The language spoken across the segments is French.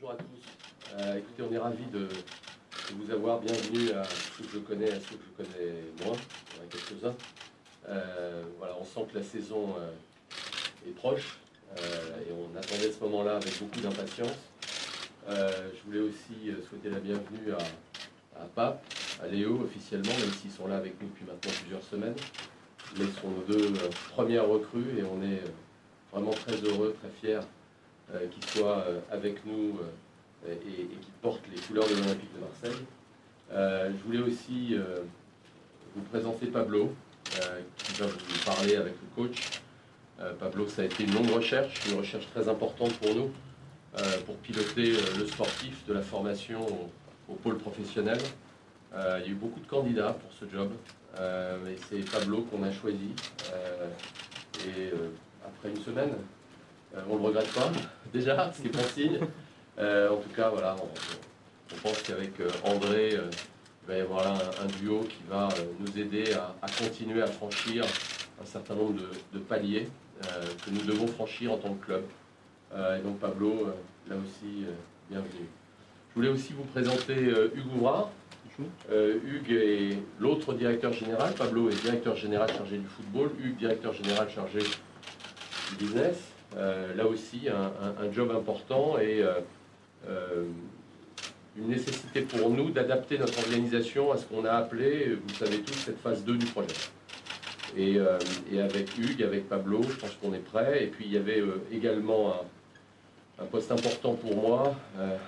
Bonjour à tous. Euh, écoutez, on est ravis de, vous avoir. Bienvenue à ceux que je connais, à ceux que je connais moins, à quelques-uns. Euh, voilà, on sent que la saison euh, est proche et on attendait ce moment-là avec beaucoup d'impatience. je voulais aussi souhaiter la bienvenue à, à Pape, à Léo officiellement, même s'ils sont là avec nous depuis maintenant plusieurs semaines. Mais ils sont nos deux premières recrues et on est vraiment très heureux, très fiers qu'ils soient avec nous et, qui porte les couleurs de l'Olympique de Marseille. Euh, je voulais aussi euh, vous présenter Pablo, euh, qui va vous parler avec le coach. Pablo, ça a été une longue recherche, une recherche très importante pour nous, pour piloter le sportif de la formation au, pôle professionnel. il y a eu beaucoup de candidats pour ce job, mais c'est Pablo qu'on a choisi. et après une semaine, on ne le regrette pas, déjà, ce qui est bon signe. Euh, en tout cas, voilà, on, pense qu'avec euh, André, euh, il va y avoir un, duo qui va nous aider à, continuer à franchir un certain nombre de, paliers que nous devons franchir en tant que club. et donc Pablo, là aussi, bienvenue. Je voulais aussi vous présenter Hugues Ouvrard. Hugues est l'autre directeur général. Pablo est directeur général chargé du football. Hugues, directeur général chargé du business. Là aussi, un, job important et euh, une nécessité pour nous d'adapter notre organisation à ce qu'on a appelé, vous savez tous, cette phase 2 du projet. Et, euh, avec Hugues, avec Pablo, je pense qu'on est prêt. Et puis il y avait euh, également un, poste important pour moi,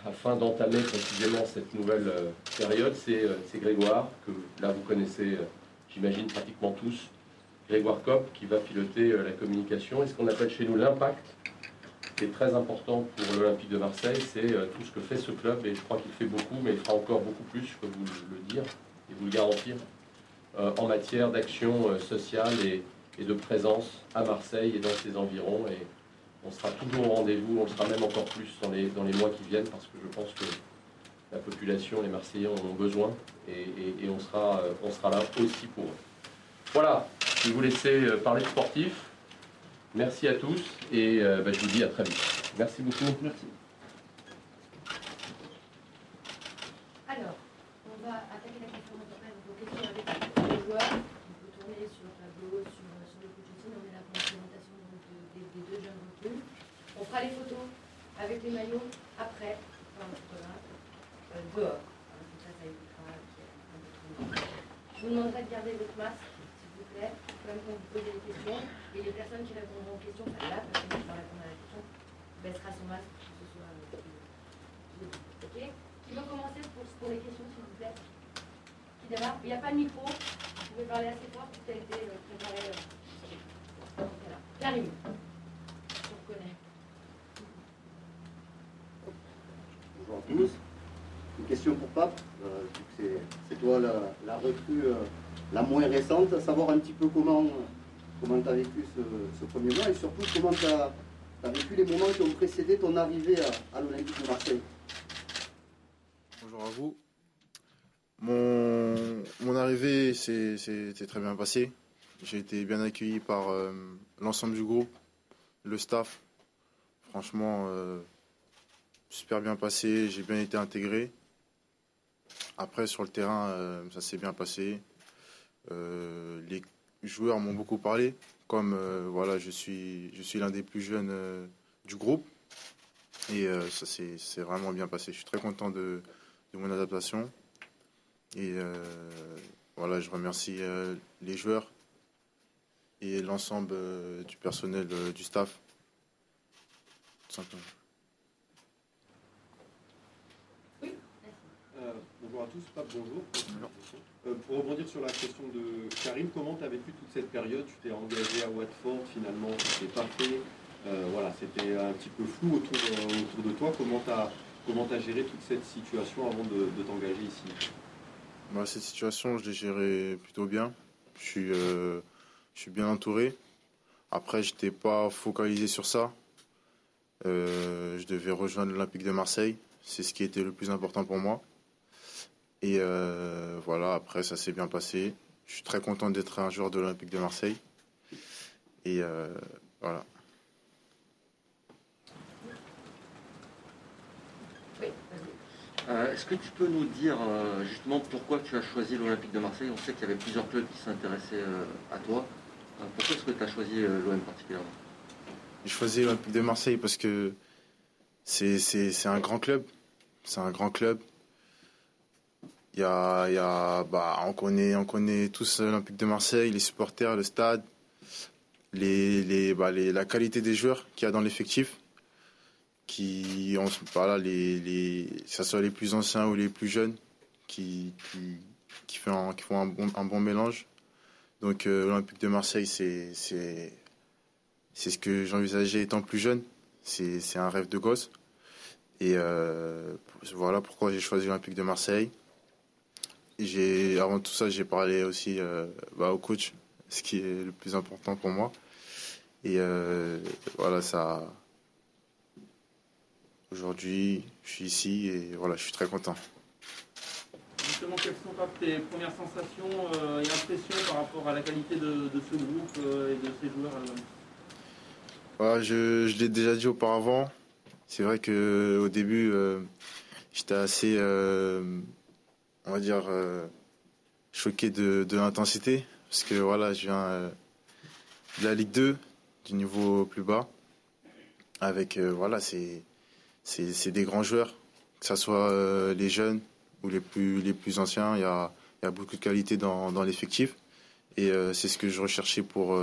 afin d'entamer précisément cette nouvelle période, c'est Grégoire, que là vous connaissez, j'imagine, pratiquement tous. Grégoire Kopp, qui va piloter la communication et ce qu'on appelle chez nous l'impact qui est très important pour l'Olympique de Marseille, c'est euh, tout ce que fait ce club, et je crois qu'il fait beaucoup, mais il fera encore beaucoup plus, je peux vous le dire et vous le garantir, euh, en matière d'action euh, sociale et, de présence à Marseille et dans ses environs. Et on sera toujours au rendez-vous, on sera même encore plus dans les, dans les mois qui viennent, parce que je pense que la population, les Marseillais en ont besoin, et, on, sera, on sera là aussi pour eux. Voilà, je vais vous laisser parler de sportifs. Merci à tous et euh, bah, je vous dis à très vite. Merci beaucoup. Merci. Alors, on va attaquer la question de vos questions avec les joueurs. On peut tourner sur le tableau, sur, sur le coach On est là pour la présentation des, deux jeunes recrues. On fera les photos avec les maillots après, euh, dehors. Je vous demanderai de garder votre masque même vous des questions, et les personnes qui répondront aux questions, enfin la personne qui va répondre à la question, baissera son masque que ce soit euh, Ok Qui veut commencer pour, les questions, s'il vous plaît Qui démarre Il n'y a pas de micro, vous pouvez parler assez fort, tout a été préparé. Euh, voilà. Karim, je vous reconnais. Bonjour à tous. Une question pour Pape, euh, c'est toi la, la recrue. Euh, la moins récente, savoir un petit peu comment comment tu as vécu ce, premier mois et surtout comment tu as, vécu les moments qui ont précédé ton arrivée à, l'Olympique de Marseille. Bonjour à vous. Mon, mon arrivée s'est très bien passée. J'ai été bien accueilli par euh, l'ensemble du groupe, le staff. Franchement, euh, super bien passé, j'ai bien été intégré. Après, sur le terrain, euh, ça s'est bien passé. Euh, les joueurs m'ont beaucoup parlé, comme euh, voilà, je suis, je suis l'un des plus jeunes euh, du groupe. Et ça s'est vraiment bien passé. Je suis très content de, mon adaptation. Et voilà, je remercie les joueurs et l'ensemble du personnel du staff. simplement. bonjour à tous, Pape, bonjour. Euh, pour rebondir sur la question de Karim, comment tu as vécu toute cette période? Tu t'es engagé à Watford, finalement, c'était pas fait. Euh, voilà, c'était un petit peu flou autour, euh, autour de toi. Comment tu as, comment géré toute cette situation avant de, t'engager ici? Cette situation, je l'ai gérée plutôt bien. Je suis, je suis bien entouré. Après, je n'étais pas focalisé sur ça. je devais rejoindre l'Olympique de Marseille. C'est ce qui était le plus important pour moi. Et euh, voilà, après, ça s'est bien passé. Je suis très content d'être un joueur de l'Olympique de Marseille. Et euh, voilà. Euh, est-ce que tu peux nous dire euh, justement pourquoi tu as choisi l'Olympique de Marseille? On sait qu'il y avait plusieurs clubs qui s'intéressaient à toi. pourquoi est-ce que tu as choisi l'OM particulièrement? J'ai choisi l'Olympique de Marseille parce que c'est un grand club. C'est un grand club. Bah, on, connaît, on connaît tous l'Olympique de Marseille, les supporters, le stade, bah, la qualité des joueurs qu'il y a dans l'effectif. Qui, les, que ce soit les plus anciens ou les plus jeunes, qui, font, un, bon, mélange. Donc euh, l'Olympique de Marseille, c'est ce que j'envisageais étant plus jeune. C'est un rêve de gosse. Et euh, voilà pourquoi j'ai choisi l'Olympique de Marseille. J'ai, avant tout ça, j'ai parlé aussi euh, bah, au coach, ce qui est le plus important pour moi. Et euh, voilà, ça. Aujourd'hui, je suis ici et voilà, je suis très content. Justement, quelles sont tes premières sensations et impressions par rapport à la qualité de, ce groupe et de ces joueurs voilà, je, je l'ai déjà dit auparavant. C'est vrai que au début, j'étais assez on va dire, euh, choqué de, l'intensité. Parce que voilà, je viens euh, de la Ligue 2, du niveau plus bas. Avec, euh, voilà, c'est, des grands joueurs. Que ce soit les jeunes ou les plus, les plus anciens, il y a, y a beaucoup de qualité dans, dans l'effectif. Et c'est ce que je recherchais pour,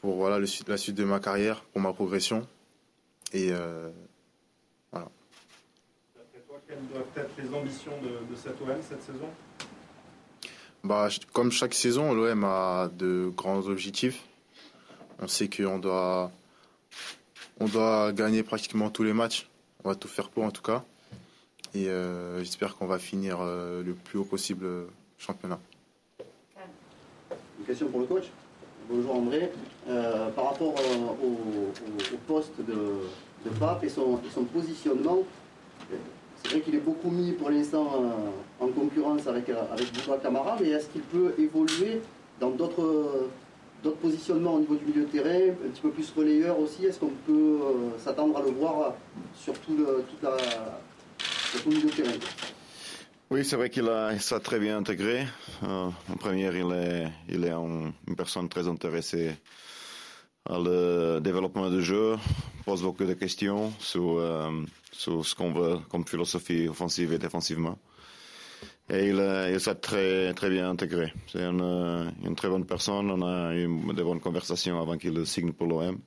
pour voilà, la suite de ma carrière, pour ma progression. Et quelles doivent être les ambitions de, cette OM cette saison bah, Comme chaque saison, l'OM a de grands objectifs. On sait qu'on doit, on doit gagner pratiquement tous les matchs. On va tout faire pour en tout cas. Et euh, j'espère qu'on va finir euh, le plus haut possible le championnat. Une question pour le coach. Bonjour André. Euh, par rapport au, poste de, de Pape et son, et son positionnement, c'est vrai qu'il est beaucoup mis pour l'instant euh, en concurrence avec, euh, avec Bouba Camara, mais est-ce qu'il peut évoluer dans d'autres d'autres positionnements au niveau du milieu de terrain, un petit peu plus relayeur aussi? Est-ce qu'on peut euh, s'attendre à le voir sur tout le, toute la, sur milieu de terrain? Oui, c'est vrai qu'il a ça très bien intégré. en première, il est, il est une personne très intéressée le développement du jeu, pose beaucoup de questions sur, euh, sur ce qu'on veut comme philosophie offensive et défensivement. Et il, il s'est très, très bien intégré. C'est une, une, très bonne personne. On a eu de bonnes conversations avant qu'il signe pour l'OM.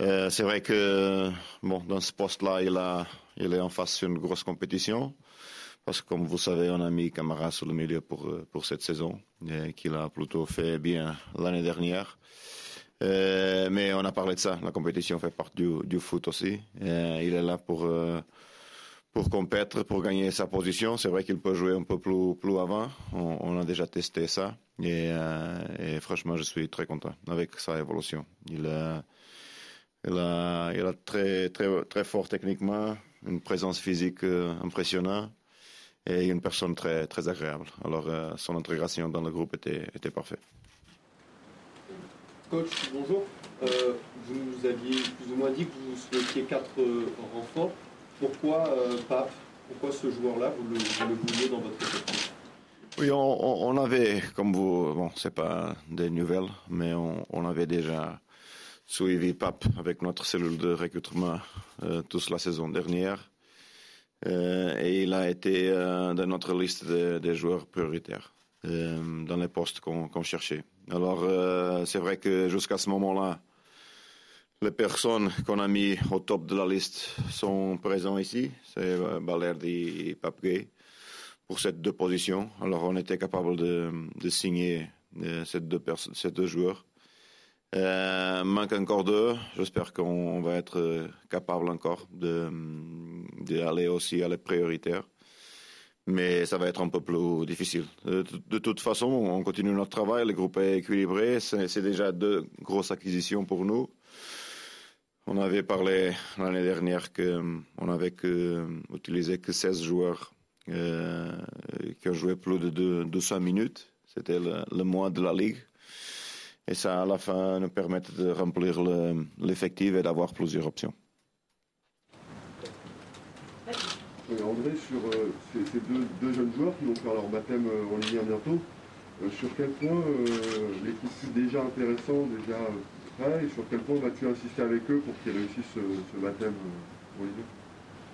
Euh, c'est vrai que bon, dans ce poste-là, il, a, il est en face d'une grosse compétition. Parce que comme vous savez, on a mis Camara sur le milieu pour, pour cette saison, et qu'il a plutôt fait bien l'année dernière. Euh, mais on a parlé de ça. La compétition fait partie du, foot aussi. Euh, il est là pour euh, pour compétir, pour gagner sa position. C'est vrai qu'il peut jouer un peu plus avant. On, a déjà testé ça et, et, franchement, je suis très content avec sa évolution. Il a il a, il a très très très fort techniquement, une présence physique impressionnante et une personne très très agréable. Alors son intégration dans le groupe était était parfaite. Coach, bonjour. Euh, vous nous aviez plus ou moins dit que vous souhaitiez quatre euh, renforts. Pourquoi euh, Pape Pourquoi ce joueur-là vous le, vouliez dans votre équipe? Oui, on, avait, comme vous, bon, c'est pas des nouvelles, mais on, avait déjà suivi Pape avec notre cellule de recrutement toute la saison dernière. et il a été dans notre liste des joueurs prioritaires dans les postes qu'on cherchait. Alors, euh, c'est vrai que jusqu'à ce moment-là, les personnes qu'on a mis au top de la liste sont présentes ici. C'est euh, Balerdi et Papgay pour ces deux positions. Alors, on était capable de, signer euh, ces, deux joueurs. Euh, manque encore deux. J'espère qu'on va être capable encore d'aller aussi à les prioritaires mais ça va être un peu plus difficile. De, toute façon, on continue notre travail, le groupe est équilibré, c'est déjà deux grosses acquisitions pour nous. On avait parlé l'année dernière qu'on avait que, utilisé que 16 joueurs euh, qui ont joué plus de 200 minutes. C'était le, le, mois de la Ligue. Et ça, à la fin, nous permet de remplir l'effectif et d'avoir plusieurs options. André, sur ces, deux, jeunes joueurs qui vont faire leur baptême en Ligue 1 bientôt, sur quel point l'équipe est déjà intéressante, déjà prêt, et sur quel point vas-tu insister avec eux pour qu'ils réussissent ce, baptême en Ligue 1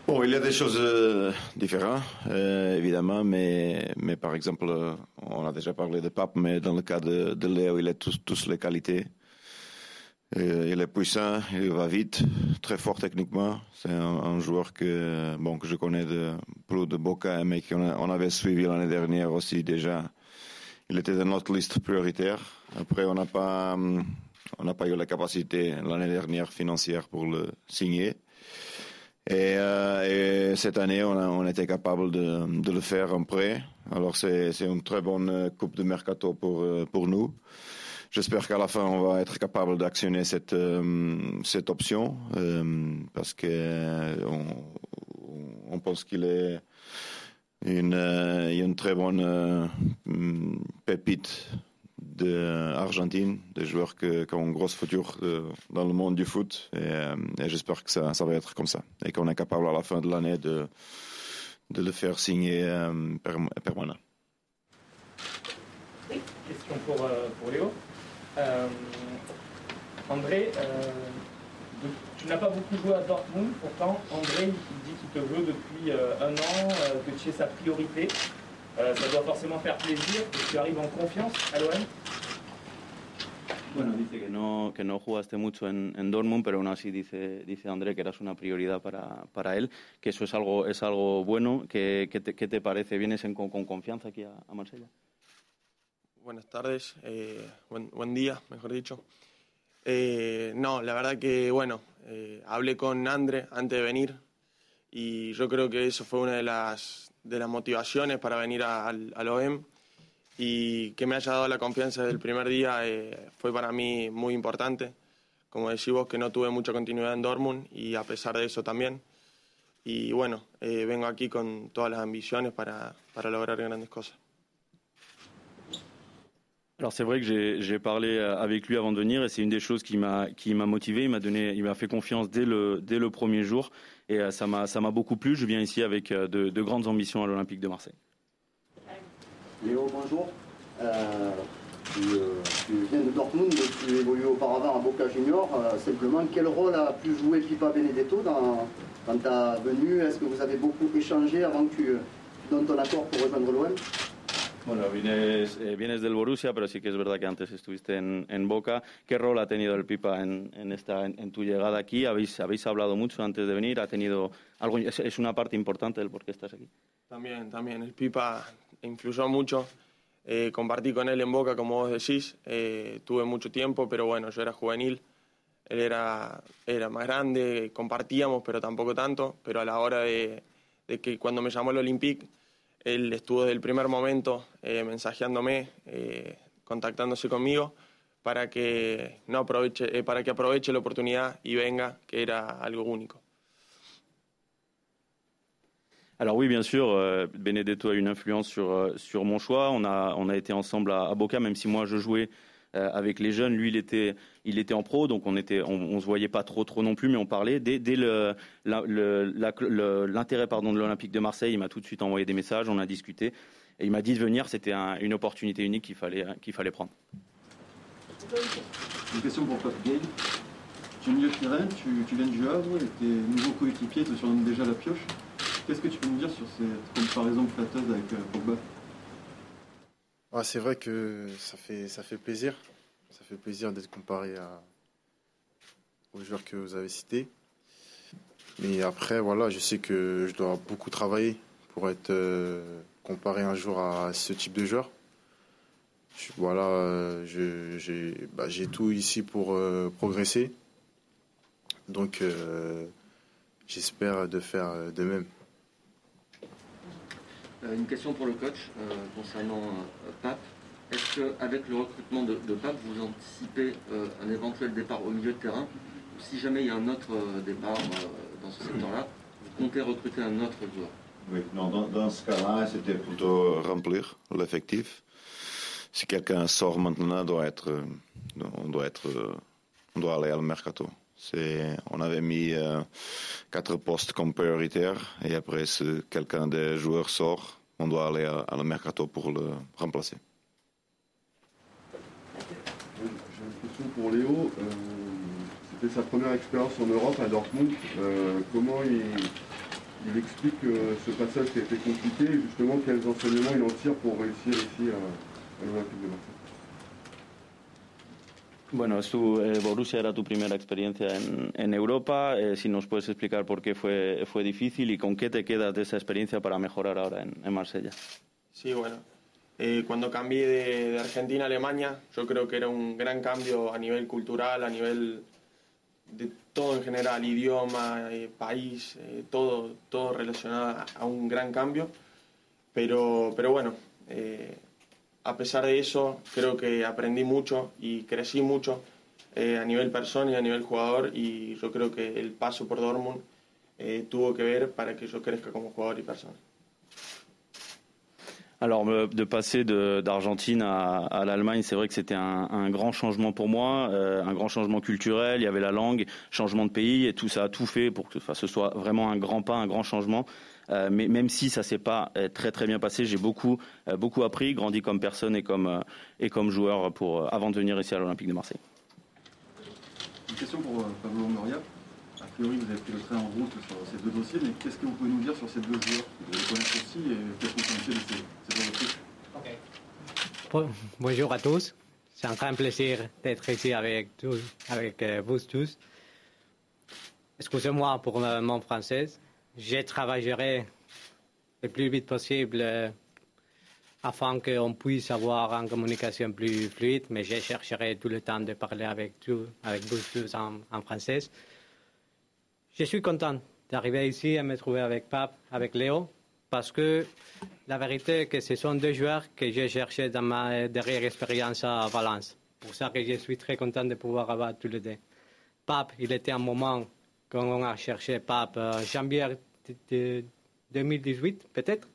Bon, il y a des choses euh, différentes, euh, évidemment, mais, mais par exemple, euh, on a déjà parlé de Pape, mais dans le cas de, de Léo, il a tous, tous les qualités. Il est puissant, il va vite, très fort techniquement. C'est un, joueur que, bon, que je connais de, plus de Boca, mais qu'on on avait suivi l'année dernière aussi déjà. Il était dans notre liste prioritaire. Après, on n'a pas, on n'a pas eu la capacité l'année dernière financière pour le signer. Et, euh, et, cette année, on, a, on était capable de, de, le faire en prêt. Alors c'est une très bonne euh, coupe de mercato pour, euh, pour nous. J'espère qu'à la fin, on va être capable d'actionner cette, euh, cette option euh, parce que on, on pense qu'il est une, une très bonne pépite d'Argentine, des joueurs qui, ont un gros futur euh, dans le monde du foot. Euh, et, j'espère que ça, ça, va être comme ça. Et qu'on est capable à la fin de l'année de, de le faire signer euh, permanent. Question pour, pour Léo. André, tu n'as pas beaucoup joué à Dortmund, pourtant André il dit qu'il te veut depuis un an, que tu es sa priorité. Euh, ça doit forcément faire plaisir que tu arrives en confiance à l'OM. Bueno, dice que no, que no jugaste mucho en, en, Dortmund, pero aún así dice, dice André que eras una prioridad para, para él, que eso es algo, es algo bueno. ¿Qué, qué, te, qué te, parece? ¿Vienes en, con, con, confianza aquí a, a Marsella? Buenas tardes, eh, buen, buen, día, mejor dicho. Eh, no, la verdad que, bueno, eh, hablé con André antes de venir y yo creo que eso fue una de las, de las motivaciones para venir al, OEM y que me haya dado la confianza desde el primer día eh, fue para mí muy importante. Como decís vos, que no tuve mucha continuidad en Dortmund y a pesar de eso también. Y bueno, eh, vengo aquí con todas las ambiciones para lograr grandes cosas. Alors c'est vrai que j'ai parlé euh, avec lui avant de venir et c'est une des choses qui m'a qui m'a motivé, il m'a donné, il m'a fait confiance dès le premier jour et euh, ça m'a ça m'a beaucoup plu. Je viens ici avec euh, de, de grandes ambitions à l'Olympique de Marseille. Léo, bonjour. Tu, viens de Dortmund, tu évolues auparavant à Boca Junior. Simplement, quel rôle a pu jouer Pipa Benedetto dans, dans ta venue? Est-ce que vous avez beaucoup échangé avant que tu donnes ton accord pour rejoindre l'OM Bueno, vienes, eh, vienes, del Borussia, pero sí que es verdad que antes estuviste en, en Boca. ¿Qué rol ha tenido el Pipa en, en esta, en, tu llegada aquí? ¿Habéis, ¿Habéis hablado mucho antes de venir? ¿Ha tenido algo, es, es, una parte importante del por qué estás aquí? También, también. El Pipa influyó mucho. Eh, compartí con él en Boca, como vos decís. Eh, tuve mucho tiempo, pero bueno, yo era juvenil. Él era, era más grande, compartíamos, pero tampoco tanto. Pero a la hora de, de que cuando me llamó el Olympique él estuvo desde el primer momento eh, mensajeándome, eh, contactándose conmigo para que, no aproveche, eh, para que aproveche la oportunidad y venga, que era algo único. Alors oui, bien sûr, euh, Benedetto a une influence sur, euh, sur mon choix. On a, on a été ensemble à, à Boca, même si moi je jouais euh, avec les jeunes. Lui, il était, il était en pro, donc on était, on, se voyait pas trop, trop non plus, mais on parlait. Dès, l'intérêt pardon de l'Olympique de Marseille, il m'a tout de suite envoyé des messages, on a discuté, et il m'a dit de venir. C'était un, une opportunité unique qu'il fallait, qu'il fallait prendre. Une question pour Pape Gay. Tu es milieu de terrain, tu, tu viens du Havre et tes nouveaux coéquipiers te surnomment déjà la pioche. Qu'est-ce que tu peux nous dire sur cette comparaison flatteuse avec euh, Pogba? Ah, c'est vrai que ça fait, ça fait plaisir. Ça fait plaisir d'être comparé aux joueurs que vous avez cités. Mais après, voilà, je sais que je dois beaucoup travailler pour être euh, comparé un jour à ce type de joueur. Voilà, euh, j'ai bah, tout ici pour euh, progresser. Donc, euh, j'espère de faire de même. Euh, une question pour le coach euh, concernant euh, Pape. Est-ce qu'avec le recrutement de, Pape, vous anticipez un éventuel départ au milieu de terrain? Ou si jamais il y a un autre départ dans ce secteur-là, vous comptez recruter un autre joueur? Oui, non, dans, ce cas-là, c'était plutôt remplir l'effectif. Si quelqu'un sort maintenant, on doit être, on doit aller à le mercato. On avait mis quatre postes comme prioritaires et après, si quelqu'un des joueurs sort, on doit aller à, le mercato pour le remplacer. J'ai une question pour Léo. C'était sa première expérience en Europe à Dortmund. comment il, il explique ce passage qui a été compliqué et justement quels enseignements il en tire pour réussir ici à, à l'Olympique de Marseille? Bueno, su, eh, Borussia era tu primera experiencia en, Europa. Eh, si nos puedes explicar por qué fue, fue difícil y con qué te quedas de esa experiencia para mejorar ahora en, Marsella. Sí, bueno. Eh, cuando cambié de, Argentina a Alemania, yo creo que era un gran cambio a nivel cultural, a nivel de todo en general, idioma, país, todo, todo relacionado a un gran cambio. Pero, pero bueno, a pesar de eso, creo que aprendí mucho y crecí mucho eh, a nivel persona y a nivel jugador y yo creo que el paso por Dortmund eh, tuvo que ver para que yo crezca como jugador y persona. Alors, de passer d'Argentine à, l'Allemagne, c'est vrai que c'était un, grand changement pour moi, euh, un grand changement culturel. Il y avait la langue, changement de pays, et tout ça a tout fait pour que ce soit vraiment un grand pas, un grand changement. Euh, mais même si ça s'est pas euh, très très bien passé, j'ai beaucoup euh, beaucoup appris, grandi comme personne et comme et comme joueur pour avant de venir ici à l'Olympique de Marseille. Une question pour Pablo Moria. A priori, vous avez pris le train en route sur ces deux dossiers, mais qu'est-ce que vous pouvez nous dire sur ces deux joueurs Vous les connaissez aussi et qu'est-ce que vous pensez de ces, ces deux okay. Bonjour à tous. C'est un grand plaisir d'être ici avec, tous, avec vous tous. Excusez-moi pour mon français. Je travaillerai le plus vite possible euh, afin qu'on puisse avoir une communication plus fluide, mais je chercherai tout le temps de parler avec, tout, avec vous tous en, français. Je suis content d'arriver ici et me trouver avec Pape, avec Léo, parce que la vérité est que ce sont deux joueurs que j'ai cherchés dans ma dernière expérience à Valence. Pour ça que je suis très content de pouvoir avoir tous les deux. Pape, il était un moment quand on a cherché Pape euh, janvier de 2018, peut-être,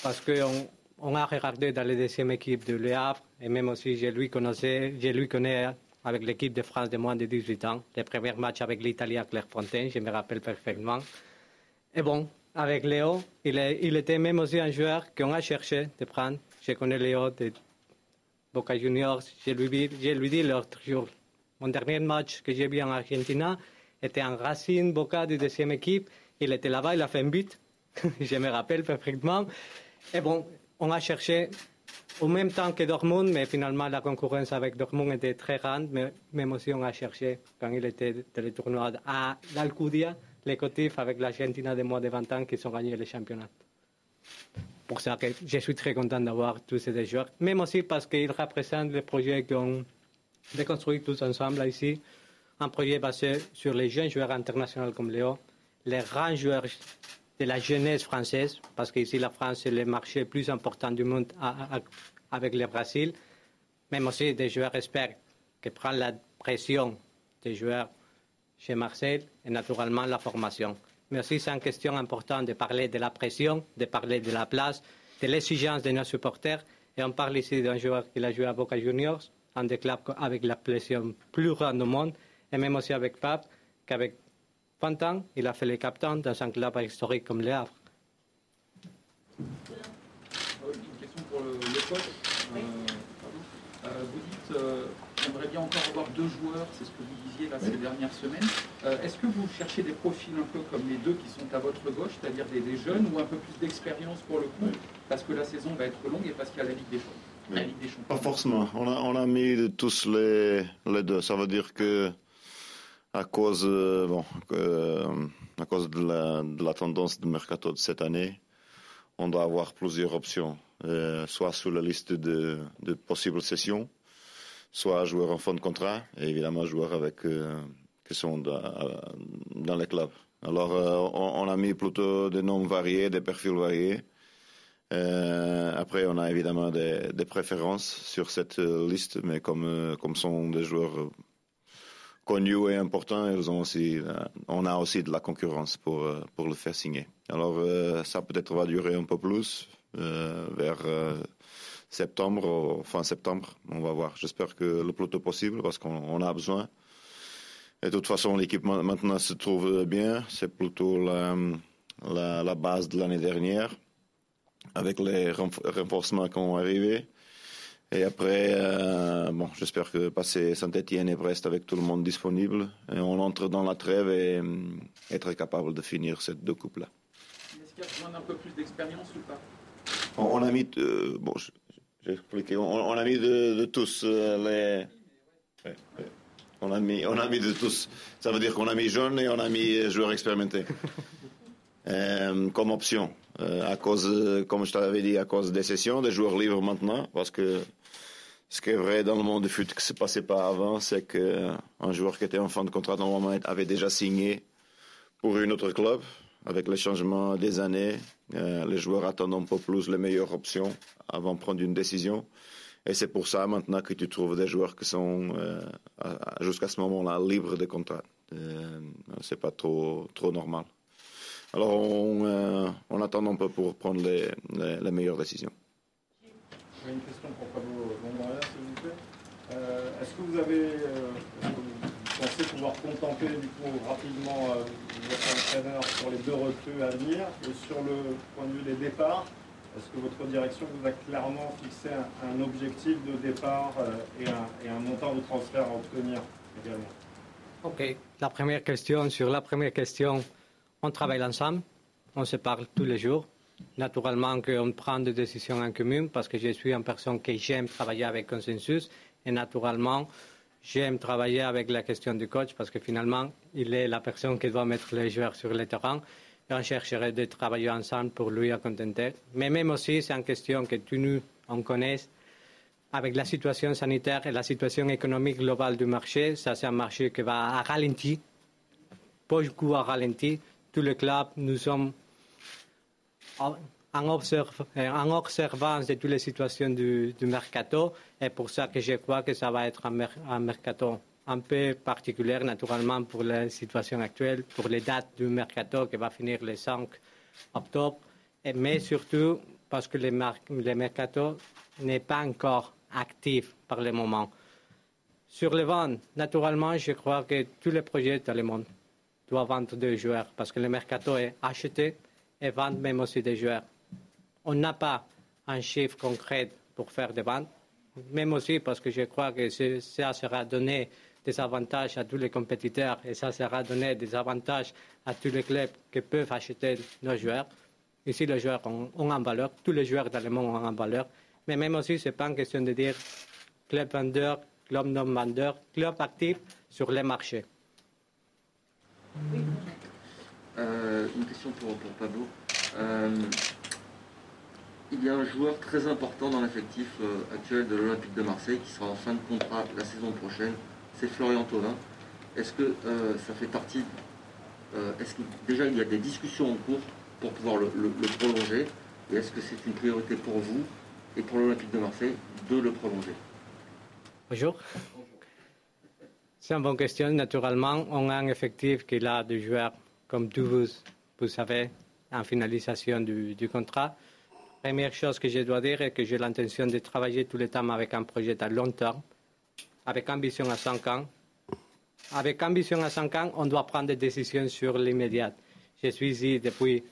parce qu'on on a regardé dans la deuxième équipe de Le Havre, et même aussi je lui connaissais, je lui connais avec l'équipe de France de moins de 18 ans, les premiers matchs avec l'Italie à Clairefontaine, je me rappelle parfaitement. Et bon, avec Léo, il, est, il était même aussi un joueur qu'on a cherché de prendre. Je connais Léo de Boca Juniors, je lui, je lui dis l'autre jour, mon dernier match que j'ai vu en Argentina était en Racing Boca de deuxième équipe, il était là-bas, il a fait un but, je me rappelle parfaitement. Et bon, on a cherché au même temps que Dortmund, mais finalement la concurrence avec Dortmund était très grande, mais même aussi on a cherché quand il était dans le tournoi à l'Alcudia, les cotifs avec l'Argentina de moins de 20 ans qui ont gagné le championnat. Pour ça que je suis très content d'avoir tous ces joueurs, même aussi parce qu'ils représentent le projet qu'on a construit tous ensemble ici, un projet basé sur les jeunes joueurs internationaux comme Léo, les grands joueurs de la jeunesse française, parce qu'ici la France est le marché le plus important du monde avec le Brésil, même aussi des joueurs experts qui prennent la pression des joueurs chez Marseille et naturellement la formation. Mais aussi c'est une question importante de parler de la pression, de parler de la place, de l'exigence de nos supporters. Et on parle ici d'un joueur qui a joué à Boca Juniors, un des clubs avec la pression plus grande au monde, et même aussi avec Pape, qu'avec 20 ans, il a fait le capitaine dans un club historique comme Le Havre. Une question pour le, le coach. Euh, euh, vous dites, euh, j'aimerais bien encore avoir deux joueurs, c'est ce que vous disiez là ces dernières semaines. Euh, Est-ce que vous cherchez des profils un peu comme les deux qui sont à votre gauche, c'est-à-dire des, des, jeunes ou un peu plus d'expérience pour le coup, parce que la saison va être longue et parce qu'il y a la Ligue des Champions Pas forcément. On a, on a mis tous les, les deux. Ça veut dire que à cause, euh, bon, euh, à cause de la, de tendance du mercato de cette année, on doit avoir plusieurs options, euh, soit sur la liste de, de, possibles sessions, soit joueurs en fin de contrat, et évidemment joueurs avec, qui sont dans, les clubs. Alors, on, a mis plutôt des noms variés, des profils variés. après, on a évidemment des, des, préférences sur cette liste, mais comme, comme sont des joueurs connus et importants, ils ont aussi, on a aussi de la concurrence pour, pour le faire signer. Alors ça peut-être va durer un peu plus, euh, vers euh, septembre, fin septembre, on va voir. J'espère que le plus tôt possible parce qu'on a besoin. Et de toute façon, l'équipe maintenant se trouve bien. C'est plutôt la, la, base de l'année dernière, avec les renforcements qui ont arrivé. Et après, euh, bon, j'espère que passer Saint-Etienne et Brest avec tout le monde disponible, et on entre dans la trêve et être capable de finir cette deux coupes-là. Est-ce qu'il y a besoin d'un peu plus d'expérience ou pas? On, on, a mis, euh, bon, j'ai expliqué, on, on, a mis de, de tous euh, les. Ouais, ouais. On a, mis, on a mis de tous. Ça veut dire qu'on a mis jeunes et on a mis joueurs expérimentés. euh, comme option. Euh, à cause, comme je t'avais dit, à cause des sessions, des joueurs libres maintenant, parce que ce qui est vrai dans le monde du foot qui se passait pas avant, c'est qu'un joueur qui était en fin de contrat normalement avait déjà signé pour une autre club. Avec le changement des années, euh, les joueurs attendent un peu plus les meilleures options avant de prendre une décision. Et c'est pour ça maintenant que tu trouves des joueurs qui sont euh, jusqu'à ce moment-là libres de contrat. Euh, c'est pas trop trop normal. Alors on, euh, on, attend un peu pour prendre les, les, les meilleures décisions. J'ai une question pour Pablo Longoria, s'il vous plaît. Euh, Est-ce que vous avez euh, vous pensez pouvoir contenter du coup rapidement euh, votre entraîneur sur les deux recrues à venir? Et sur le point de vue des départs Est-ce que votre direction vous a clairement fixé un, un objectif de départ euh, et, un, et un montant de transfert à obtenir également? Ok, la première question, sur la première question, on travaille ensemble, on se parle tous les jours. Naturellement qu'on prend des décisions en commun parce que je suis une personne qui j'aime travailler avec consensus et naturellement j'aime travailler avec la question du coach parce que finalement il est la personne qui doit mettre les joueurs sur le terrain et on chercherait de travailler ensemble pour lui contenter. Mais même aussi c'est une question que tous nous on connaît avec la situation sanitaire et la situation économique globale du marché, ça c'est un marché qui va à ralenti, beaucoup à ralenti tous les clubs, nous sommes en, observ en observance de toutes les situations du, mercato. Et pour ça que je crois que ça va être un, mer un mercato un peu particulier, naturellement, pour la situation actuelle, pour les dates du mercato qui va finir le 5 octobre. Mais surtout parce que le, le mercato n'est pas encore actif par le moment. Sur les ventes, naturellement, je crois que tous les projets dans le monde doit vendre des joueurs parce que le mercato est acheté et vend même aussi des joueurs. On n'a pas un chiffre concret pour faire des ventes, même aussi parce que je crois que ça sera donné des avantages à tous les compétiteurs et ça sera donné des avantages à tous les clubs qui peuvent acheter nos joueurs. Ici, les joueurs ont, ont en valeur, tous les joueurs dans le monde ont en valeur, mais même aussi, ce n'est pas une question de dire club vendeur, club non vendeur, club actif sur les marchés. Oui. Euh, une question pour, pour Pablo. Euh, il y a un joueur très important dans l'effectif euh, actuel de l'Olympique de Marseille qui sera en fin de contrat la saison prochaine. C'est Florian Thauvin. Est-ce que ça fait partie Est-ce que déjà il y a des discussions en cours pour pouvoir le, le, le prolonger? Et est-ce que c'est une priorité pour vous et pour l'Olympique de Marseille de le prolonger? Bonjour. C'est une bonne question. Naturellement, on a un effectif qui a des joueurs, comme tous vous, vous savez, en finalisation du, du, contrat. Première chose que je dois dire est que j'ai l'intention de travailler tout le temps avec un projet à long terme, avec ambition à 5 ans. Avec ambition à 5 ans, on doit prendre des décisions sur l'immédiat. Je suis ici depuis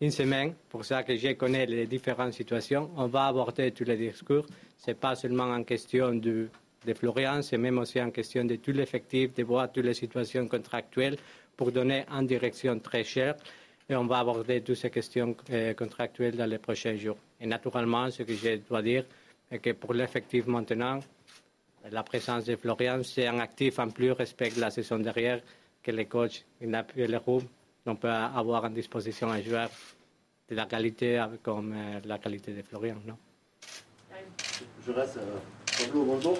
une semaine, pour ça que je connais les différentes situations. On va aborder tous les discours. Ce n'est pas seulement en question de de Florian, c'est même aussi en question de tout l'effectif, de voir toutes les situations contractuelles pour donner une direction très chère. Et on va aborder toutes ces questions euh, contractuelles dans les prochains jours. Et naturellement, ce que je dois dire est que pour l'effectif maintenant, la présence de Florian, c'est un actif en plus respect de la saison derrière que les coachs, et les groupes, on peut avoir en disposition un joueur de la qualité comme euh, la qualité de Florian. Non? Je reste, euh, Pablo, bonjour.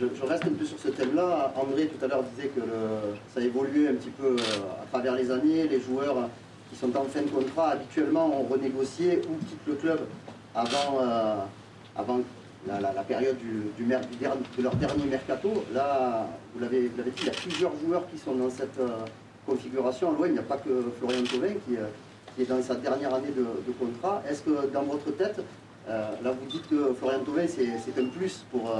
Je, reste un peu sur ce thème-là. André tout à l'heure disait que le, ça a évolué un petit peu euh, à travers les années. Les joueurs qui sont en fin de contrat habituellement ont renégocié ou quittent le club avant, euh, avant la, période de leur dernier mercato. Là, vous l'avez dit, il y a plusieurs joueurs qui sont dans cette euh, configuration. Loin, il n'y a pas que Florian Thauvin qui, qui, est dans sa dernière année de, de contrat. Est-ce que dans votre tête, là vous dites que Florian Thauvin c'est un plus pour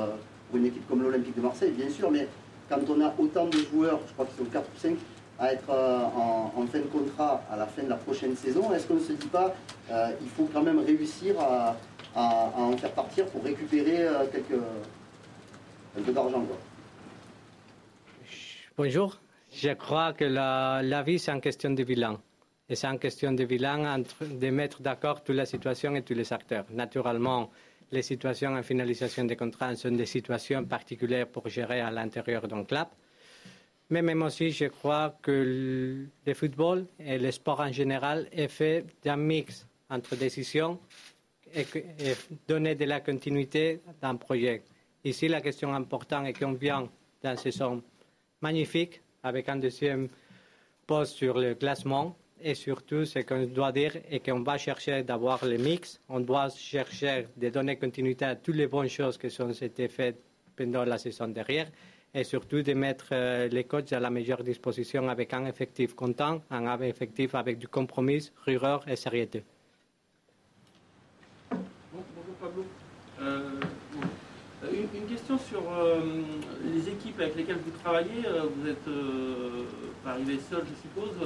pour une équipe comme l'Olympique de Marseille, bien sûr, mais quand on a autant de joueurs, je crois qu'ils sont 4 ou 5, à être en, fin de contrat à la fin de la prochaine saison, est-ce qu'on ne se dit pas il faut quand même réussir à, en faire partir pour récupérer quelques, quelques d'argent Bonjour. Je crois que la, vie, c'est une question de bilan. Et c'est une question de bilan de mettre d'accord toute la situation et tous les acteurs. Naturellement, les situations en finalisation des contrats sont des situations particulières pour gérer à l'intérieur d'un club. Mais même aussi, je crois que le football et le sport en général est fait d'un mix entre décisions et, donner de la continuité d'un projet. Ici, la question importante est qu'on vient d'une saison magnifique avec un deuxième poste sur le classement. Et surtout, ce qu'on doit dire est qu'on va chercher d'avoir le mix. On doit chercher de donner continuité à toutes les bonnes choses qui ont été faites pendant la saison derrière. Et surtout de mettre euh, les coachs à la meilleure disposition avec un effectif content, un effectif avec du compromis, rigueur et sérieux. bonjour Pablo. Euh, une, question sur euh, les équipes avec lesquelles vous travaillez. Euh, vous êtes euh, arrivé seul, je suppose.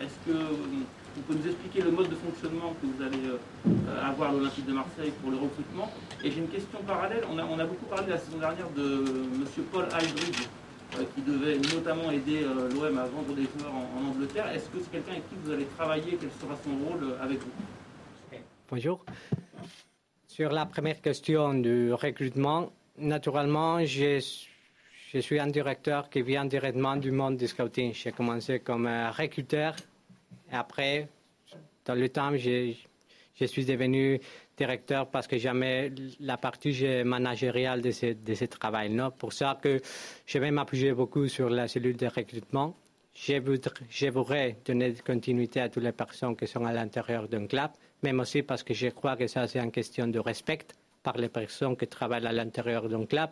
Est-ce que vous pouvez nous expliquer le mode de fonctionnement que vous allez avoir à l'Olympique de Marseille pour le recrutement? Et j'ai une question parallèle. On a, beaucoup parlé la saison dernière de M. Paul Aldridge, qui devait notamment aider l'OM à vendre des joueurs en, Angleterre. Est-ce que c'est quelqu'un avec qui vous allez travailler? Quel sera son rôle avec vous? Bonjour. Sur la première question du recrutement, naturellement, je, suis un directeur qui vient directement du monde du scouting. J'ai commencé comme recruteur et après, dans le temps, je, suis devenu directeur parce que j'aimais la partie managériale de ce, de travail. Non? Pour ça que je vais m'appuyer beaucoup sur la cellule de recrutement. Je voudrais, donner continuité à toutes les personnes qui sont à l'intérieur d'un club même aussi parce que je crois que ça, c'est une question de respect par les personnes qui travaillent à l'intérieur d'un club,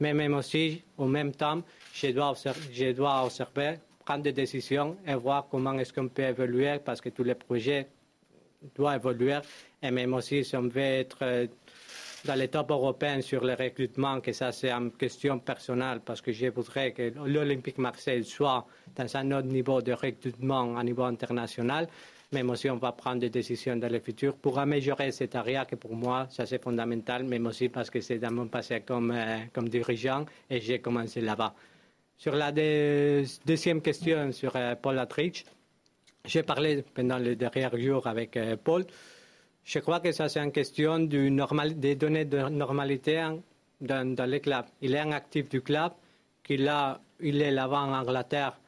mais même aussi, au même temps, je dois observer, prendre des décisions et voir comment est-ce qu'on peut évoluer parce que tous les projets doivent évoluer. Et même aussi si on veut être euh, dans les top européens sur le recrutement, que ça c'est une question personnelle parce que je voudrais que l'Olympique Marseille soit dans un autre niveau de recrutement à niveau international même aussi on va prendre des décisions dans le futur pour améliorer cette area que pour moi, ça c'est fondamental, même aussi parce que c'est dans mon passé comme, euh, comme dirigeant et j'ai commencé là-bas. Sur la deuxième question sur euh, Paul Atrich, j'ai parlé pendant les derniers jours avec euh, Paul. Je crois que ça c'est une question du normal, des données de normalité dans, dans le club. Il est un actif du club, qu'il a, il est là-bas en Angleterre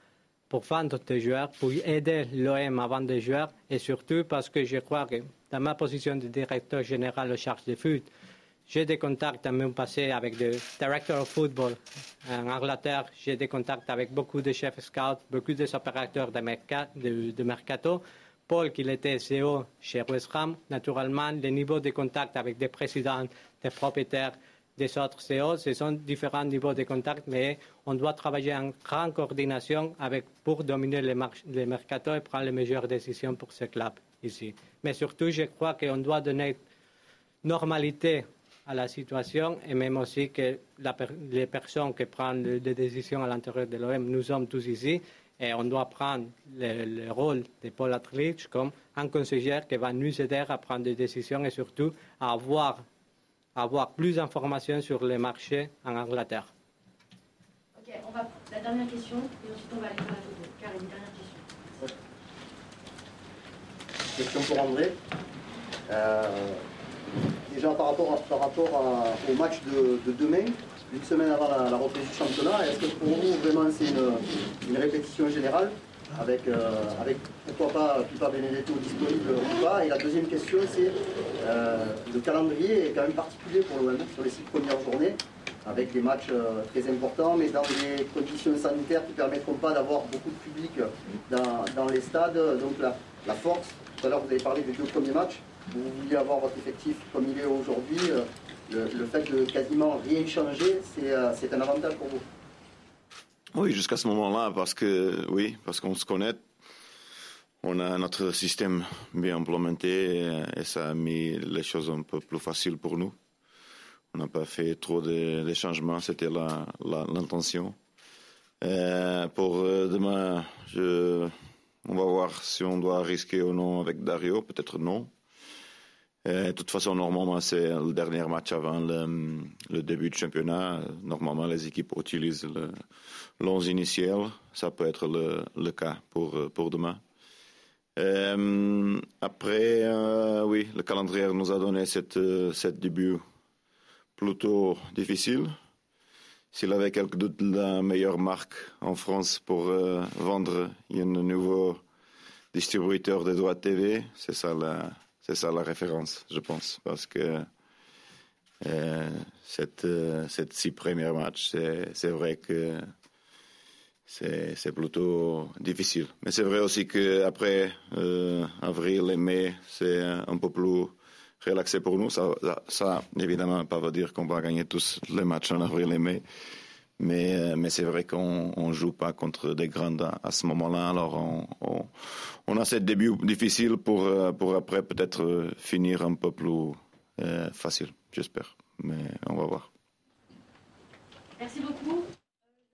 pour vendre des joueurs, pour aider l'OM à vendre des joueurs, et surtout parce que je crois que dans ma position de directeur général en charge de foot, j'ai des contacts dans mon passé avec des directeurs de football en Angleterre. J'ai des contacts avec beaucoup de chefs scouts, beaucoup des opérateurs de, de, mercato. Paul, qui était CEO chez West Ham, naturellement, le niveau de contact avec des présidents, des propriétaires, des autres CEO. Ce sont différents niveaux de contact, mais on doit travailler en grande coordination avec, pour dominer les, les mercato et prendre les meilleures décisions pour ce club ici. Mais surtout, je crois qu'on doit donner normalité à la situation et même aussi que les personnes qui prennent les décisions à l'intérieur de l'OM, nous sommes tous ici et on doit prendre le, rôle de Paul Atlich comme un conseiller qui va nous aider à prendre des décisions et surtout à avoir avoir plus d'informations sur les marchés en Angleterre. Ok, on va la dernière question et ensuite on va aller dans la photo. Karim, dernière question. Question pour André. Euh, déjà par rapport, par rapport au match de, demain, une semaine avant la, reprise du championnat, est-ce que pour vous vraiment c'est une, une répétition générale avec, euh, avec pourquoi pas Pipa Benedetto disponible ou pas. Et la deuxième question, c'est euh, le calendrier est quand même particulier pour l'OM sur les six premières journées, avec des matchs euh, très importants, mais dans des conditions sanitaires qui ne permettront pas d'avoir beaucoup de public dans, les stades. Donc la, force, tout à l'heure vous avez parlé des deux premiers matchs, vous vouliez avoir votre effectif comme il est aujourd'hui. Le, fait de quasiment rien changer, c'est un avantage pour vous. Oui, jusqu'à ce moment-là, parce que oui, parce qu'on se connaît, on a notre système bien implémenté et ça a mis les choses un peu plus faciles pour nous. On n'a pas fait trop de, changements, c'était l'intention. Euh, pour euh, demain, on va voir si on doit risquer ou non avec Dario, peut-être non. Euh, de toute façon, normalement, c'est le dernier match avant le, début du championnat. Normalement, les équipes utilisent le 11 initial. Ça peut être le, cas pour, pour demain. Euh, après, euh, oui, le calendrier nous a donné cette, cette début plutôt difficile. S'il avait quelques doutes, la meilleure marque en France pour vendre un nouveau distributeur de droits TV, c'est ça la, c'est ça la référence, je pense, parce que euh, cette, euh, cette six premiers matchs, c'est, vrai que c'est, c'est plutôt difficile. Mais c'est vrai aussi qu'après euh, avril et mai, c'est un peu plus relaxé pour nous. Ça, ça, ça évidemment, pas veut dire qu'on va gagner tous les matchs en avril et mai. Mais, mais c'est vrai qu'on ne joue pas contre des grandes à, ce moment-là. Alors on, a ce début difficile pour, pour après peut-être finir un peu plus euh, facile, j'espère. Mais on va voir. Merci beaucoup.